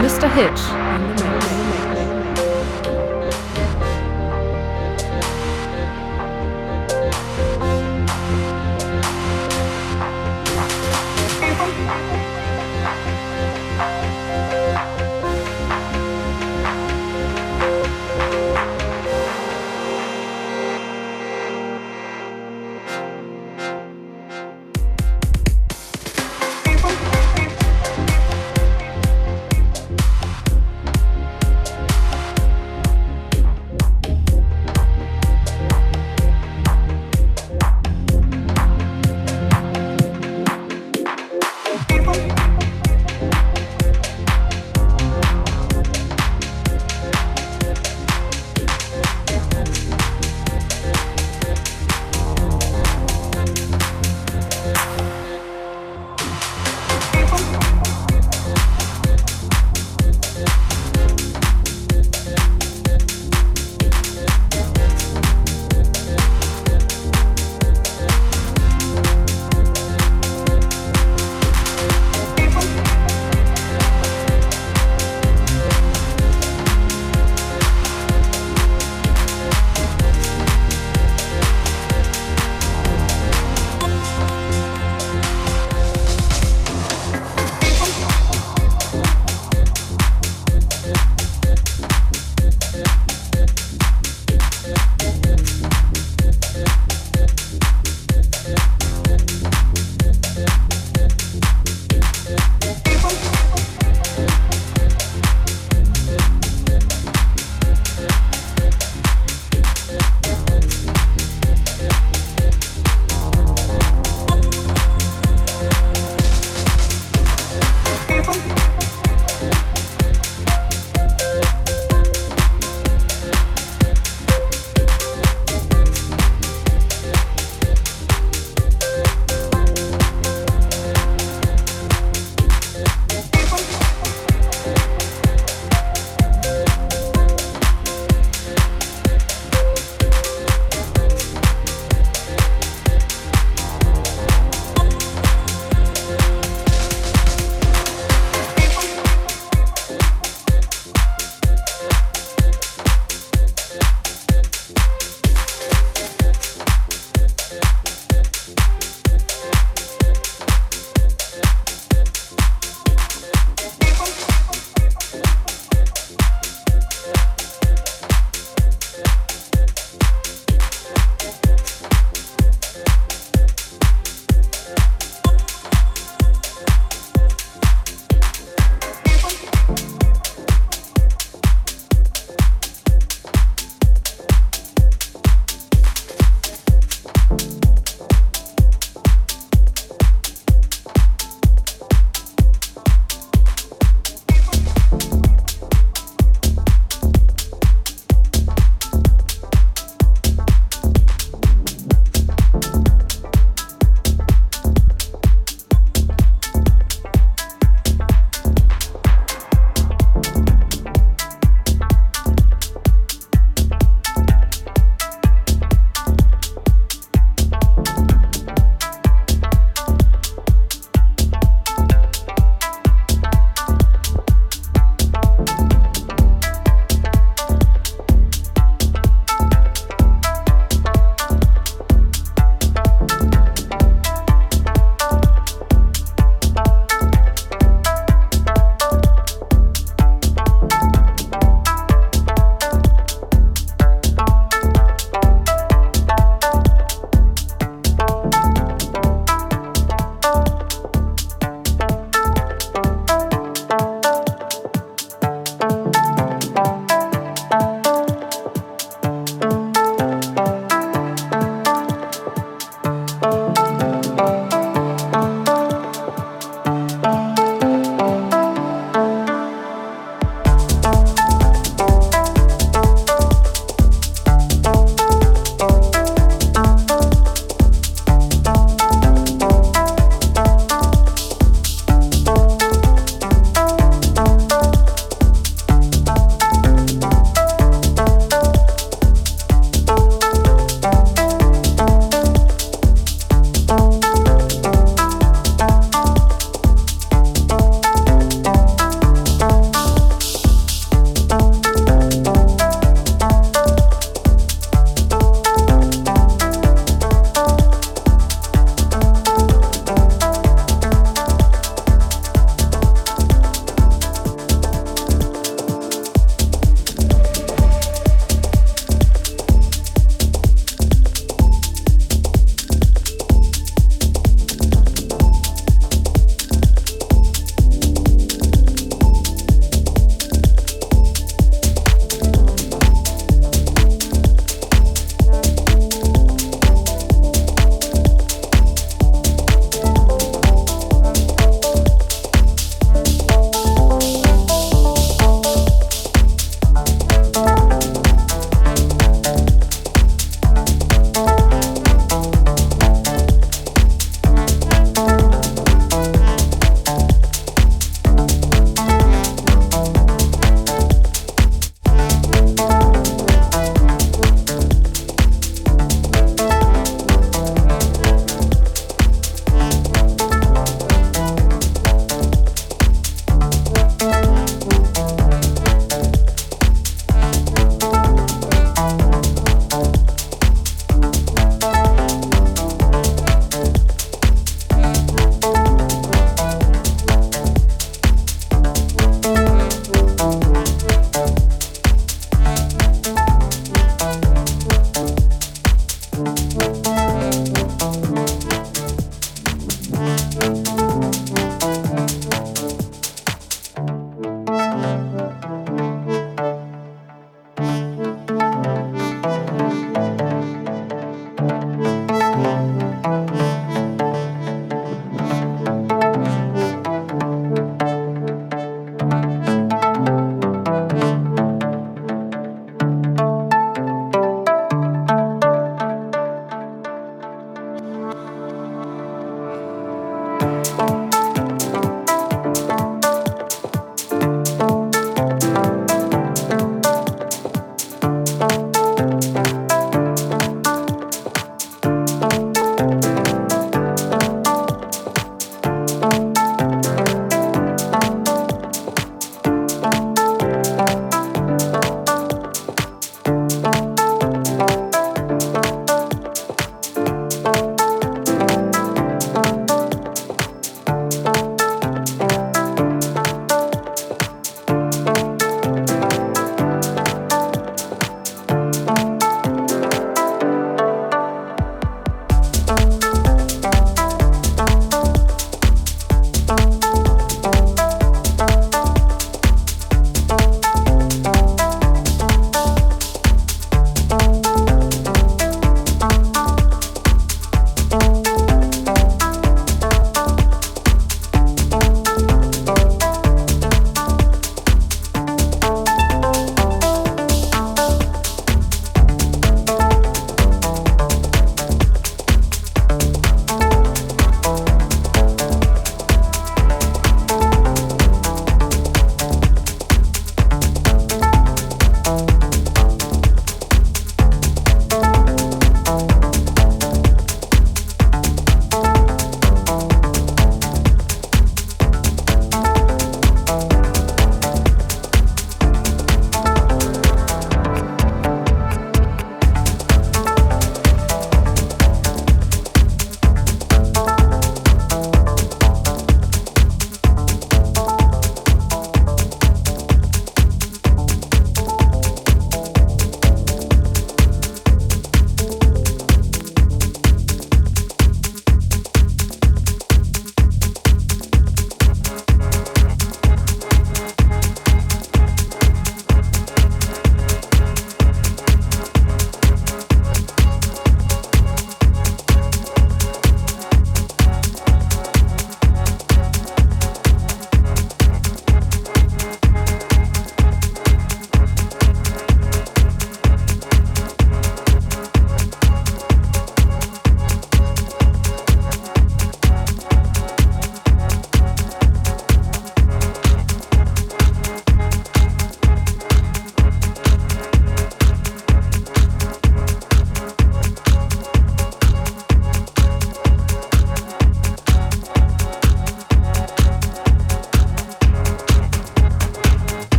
Mr. Hitch